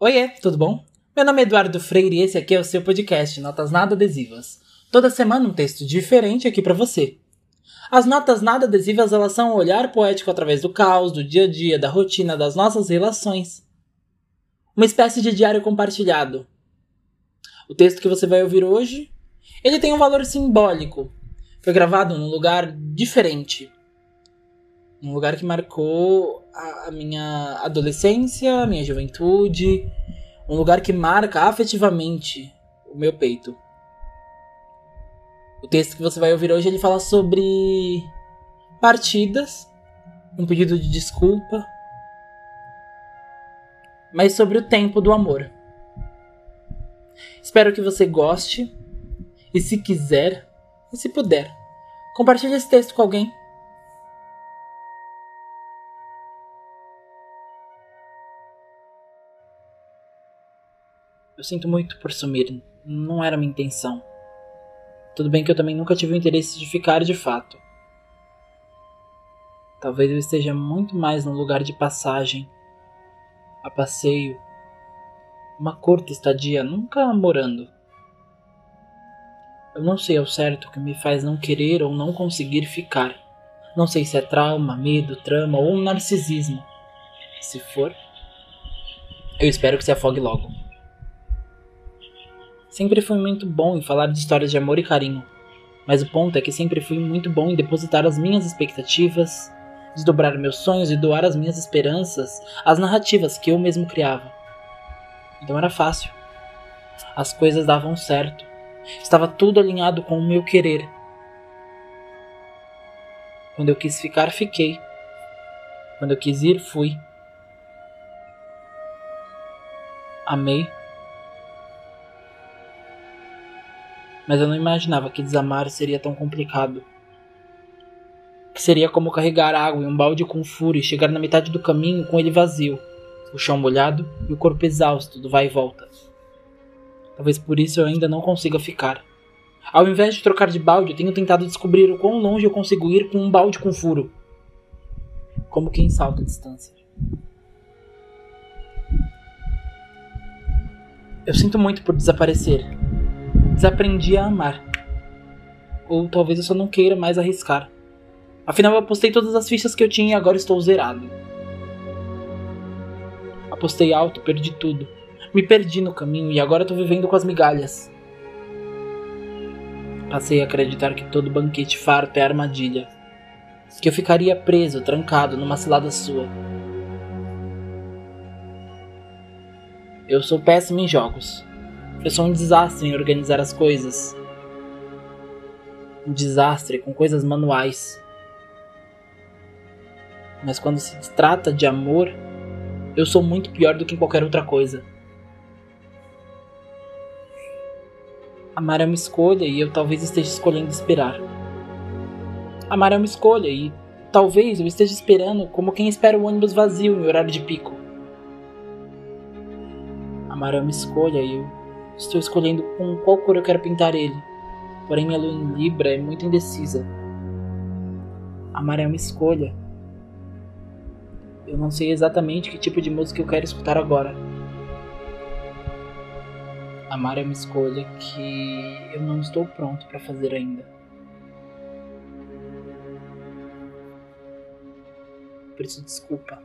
Oiê, tudo bom? Meu nome é Eduardo Freire e esse aqui é o seu podcast Notas Nada Adesivas. Toda semana um texto diferente aqui para você. As notas nada adesivas elas são um olhar poético através do caos, do dia a dia, da rotina, das nossas relações. Uma espécie de diário compartilhado. O texto que você vai ouvir hoje, ele tem um valor simbólico. Foi gravado num lugar diferente. Um lugar que marcou a, a minha adolescência, a minha juventude. Um lugar que marca afetivamente o meu peito. O texto que você vai ouvir hoje ele fala sobre partidas, um pedido de desculpa, mas sobre o tempo do amor. Espero que você goste e se quiser e se puder, compartilhe esse texto com alguém. Eu sinto muito por sumir, não era minha intenção. Tudo bem que eu também nunca tive o interesse de ficar de fato. Talvez eu esteja muito mais num lugar de passagem, a passeio, uma curta estadia, nunca morando. Eu não sei ao certo o que me faz não querer ou não conseguir ficar. Não sei se é trauma, medo, trama ou um narcisismo. Se for, eu espero que se afogue logo. Sempre fui muito bom em falar de histórias de amor e carinho, mas o ponto é que sempre fui muito bom em depositar as minhas expectativas, desdobrar meus sonhos e doar as minhas esperanças às narrativas que eu mesmo criava. Então era fácil. As coisas davam certo. Estava tudo alinhado com o meu querer. Quando eu quis ficar, fiquei. Quando eu quis ir, fui. Amei mas eu não imaginava que desamar seria tão complicado. Que seria como carregar água em um balde com furo e chegar na metade do caminho com ele vazio, o chão molhado e o corpo exausto do vai e volta. Talvez por isso eu ainda não consiga ficar. Ao invés de trocar de balde, eu tenho tentado descobrir o quão longe eu consigo ir com um balde com furo. Como quem salta a distância. Eu sinto muito por desaparecer, desaprendi a amar. Ou talvez eu só não queira mais arriscar. Afinal, eu apostei todas as fichas que eu tinha e agora estou zerado. Apostei alto, perdi tudo. Me perdi no caminho e agora estou vivendo com as migalhas. Passei a acreditar que todo banquete farto é armadilha. Que eu ficaria preso, trancado numa cilada sua. Eu sou péssimo em jogos. Eu sou um desastre em organizar as coisas. Um desastre com coisas manuais. Mas quando se trata de amor, eu sou muito pior do que qualquer outra coisa. Amar é uma escolha e eu talvez esteja escolhendo esperar. Amar é uma escolha e talvez eu esteja esperando como quem espera o ônibus vazio em horário de pico. Amar é uma escolha e eu Estou escolhendo com qual cor eu quero pintar ele. Porém, minha lua em Libra é muito indecisa. Amar é uma escolha. Eu não sei exatamente que tipo de música eu quero escutar agora. Amar é uma escolha que eu não estou pronto para fazer ainda. Por isso, desculpa.